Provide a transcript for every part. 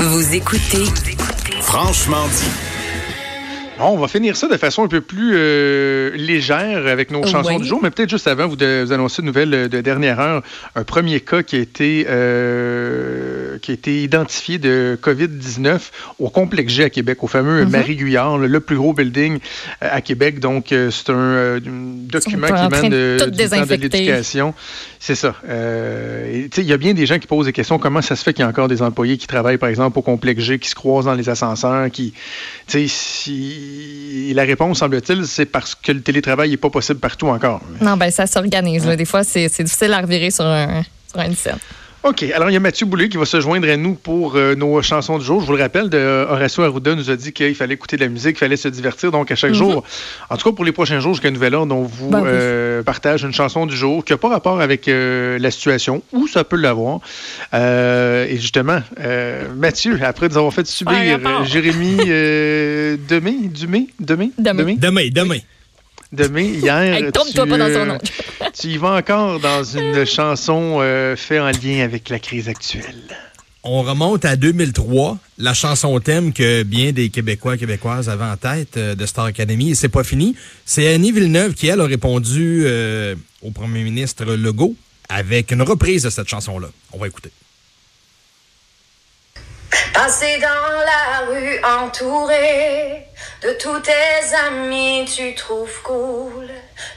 Vous écoutez Franchement dit. Bon, on va finir ça de façon un peu plus euh, légère avec nos chansons Ouais. du jour, mais peut-être juste avant, vous, de, vous annoncer une nouvelle de dernière heure. Un premier cas qui a été, euh, qui a été identifié de COVID-19 au complexe G à Québec, au fameux Marie Guyard, le, le plus gros building euh, à Québec. Donc, euh, c'est un, euh, document qui émane de de, l'éducation. C'est ça. Euh, Il y a bien des gens qui posent des questions. Comment ça se fait qu'il y a encore des employés qui travaillent, par exemple, au complexe G, qui se croisent dans les ascenseurs, qui, si... la réponse, semble-t-il, c'est parce que le télétravail n'est pas possible partout encore. Non, ben ça s'organise. Des fois, c'est c'est difficile à revirer sur, un, sur une scène. OK. Alors, il y a Mathieu Boulay qui va se joindre à nous pour euh, nos chansons du jour. Je vous le rappelle, de, euh, Horacio Arruda nous a dit qu'il fallait écouter de la musique, qu'il fallait se divertir. Donc, à chaque jour, en tout cas pour les prochains jours, jusqu'à nouvel ordre, on vous Mhm. Ben oui. euh, partage une chanson du jour qui n'a pas rapport avec euh, la situation, ou ça peut l'avoir. Euh, et justement, euh, Mathieu, après nous avoir fait subir Ouais, euh, Jérémy Demé, Dumé, Demé, Demé. Demain, demain. Hier. Hey, pas dans son nom. Tu y vas encore dans une chanson euh, faite en lien avec la crise actuelle. On remonte à 2003, la chanson thème que bien des Québécois et Québécoises avaient en tête euh, de Star Academy, et c'est pas fini. C'est Annie Villeneuve qui, elle, a répondu euh, au premier ministre Legault avec une reprise de cette chanson-là. On va écouter. Passer dans la rue entouré de tous tes amis, tu trouves cool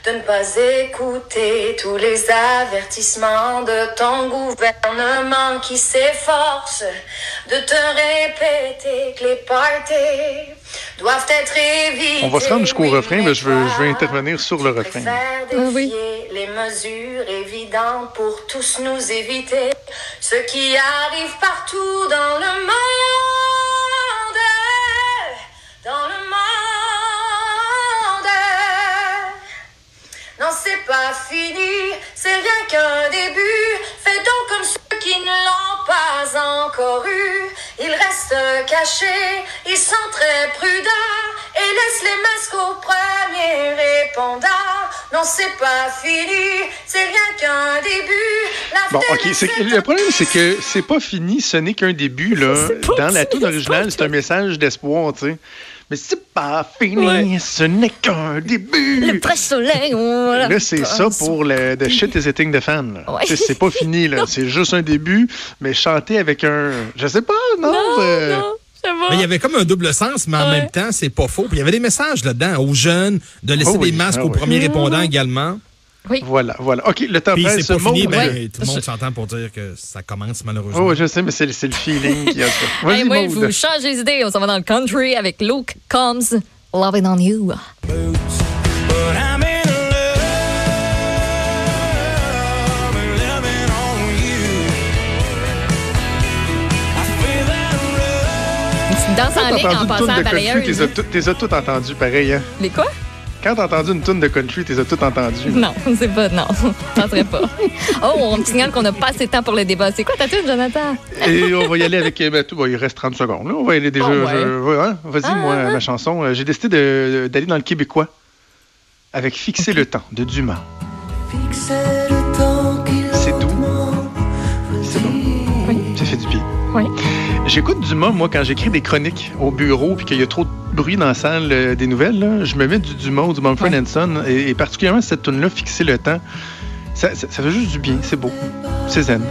de ne pas écouter tous les avertissements de ton gouvernement qui s'efforce de te répéter que les parties doivent être évités. On va se rendre jusqu'au Oui, refrain, mais je veux, je veux intervenir sur le refrain. Ah oui. défier les mesures évidentes pour tous nous éviter ce qui arrive partout dans le monde. Dans le monde. Non, c'est pas fini, c'est rien qu'un début. Fais donc comme ceux qui ne l'ont pas encore eu. Ils restent cachés, ils sont très prudents les masques au premier répondant. Non, c'est pas fini, c'est rien qu'un début. La Bon, OK. Le problème, c'est que c'est pas fini, ce n'est qu'un début. Là. Dans la tune originale, c'est un message d'espoir, tu sais. Mais c'est pas fini, ce n'est qu'un début. Le voilà. Là, c'est ça pour le The Shit is Hitting the Fan. Ouais. C'est pas fini, là. C'est juste un début, mais chanter avec un. Je sais pas, non? Non, euh, non. Mais il y avait comme un double sens, mais en Ouais. même temps, c'est pas faux. Puis il y avait des messages là-dedans aux jeunes, de laisser Oh oui, des masques ah aux oui. premiers répondants également. Voilà, voilà. OK, le temps Puis presse. c'est pas fini, ben, ouais. tout le monde s'entend pour dire que ça commence malheureusement. Oh, je sais, mais c'est le feeling qui a ça. Vas-y, Hey, Maud. vous changez d'idée. On s'en va dans le country avec Luke Combs, Loving on You. Danses en Quand ligne t'as en entendu une passant à de la country, balayeuse. t'es as tout- t'es as tout entendu pareil, hein? Les quoi? Quand t'as entendu une toune de country, t'es as tout entendu. Non, c'est pas. Non, serait pas. Oh, on me signale qu'on n'a pas assez de temps pour le débat. C'est quoi ta tune, Jonathan? Et on va y aller avec. ben, tout, bon, il reste 30 secondes. là. On va y aller déjà. Ah ouais. je- ouais, hein? Vas-y, Ah, moi, ah, ma chanson. Euh, J'ai décidé de- d'aller dans le québécois avec Fixer le temps de Dumas. C'est doux. C'est bon. Ça fait du bien. Oui. J'écoute Dumas, moi, quand j'écris des chroniques au bureau puis qu'il y a trop de bruit dans la salle euh, des nouvelles. là, je me mets du Dumas ou du Mumford Ouais. Son et, et particulièrement cette tune là Fixer le temps. Ça, ça- ça fait juste du bien. C'est beau. C'est zen.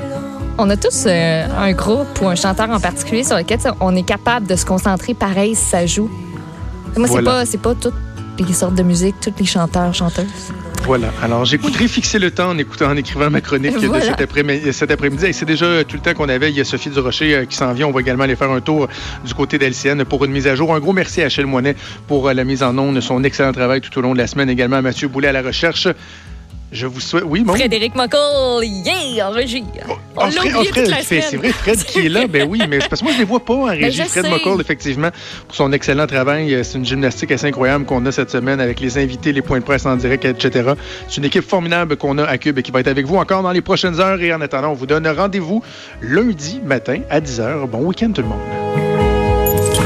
On a tous euh, un groupe ou un chanteur en particulier sur lequel on est capable de se concentrer pareil si ça joue. Moi, c'est Voilà. pas, c'est pas toutes les sortes de musique, tous les chanteurs, chanteuses. Voilà. Alors, j'écouterai Fixer le temps en, écoutant, en écrivant ma chronique de cet après-midi. cet. Et c'est déjà tout le temps qu'on avait. Il y a Sophie Durocher euh, qui s'en vient. On va également aller faire un tour du côté d'LCN pour une mise à jour. Un gros merci à Achille Moinet pour euh, la mise en onde, son excellent travail tout au long de la semaine. Également à Mathieu Boulet à la recherche. Je vous souhaite. Oui, mon. Frédéric Muckle, yeah, en régie. On Ah, l'a Fred, semaine. c'est vrai, Fred qui est là, ben oui, mais c'est parce que moi je ne les vois pas en régie. je Fred. McCall, effectivement, pour son excellent travail. Euh, C'est une gymnastique assez incroyable qu'on a cette semaine avec les invités, les points de presse en direct, etc. C'est une équipe formidable qu'on a à Cube et qui va être avec vous encore dans les prochaines heures. Et en attendant, on vous donne rendez-vous lundi matin à 10h. Bon week-end tout le monde.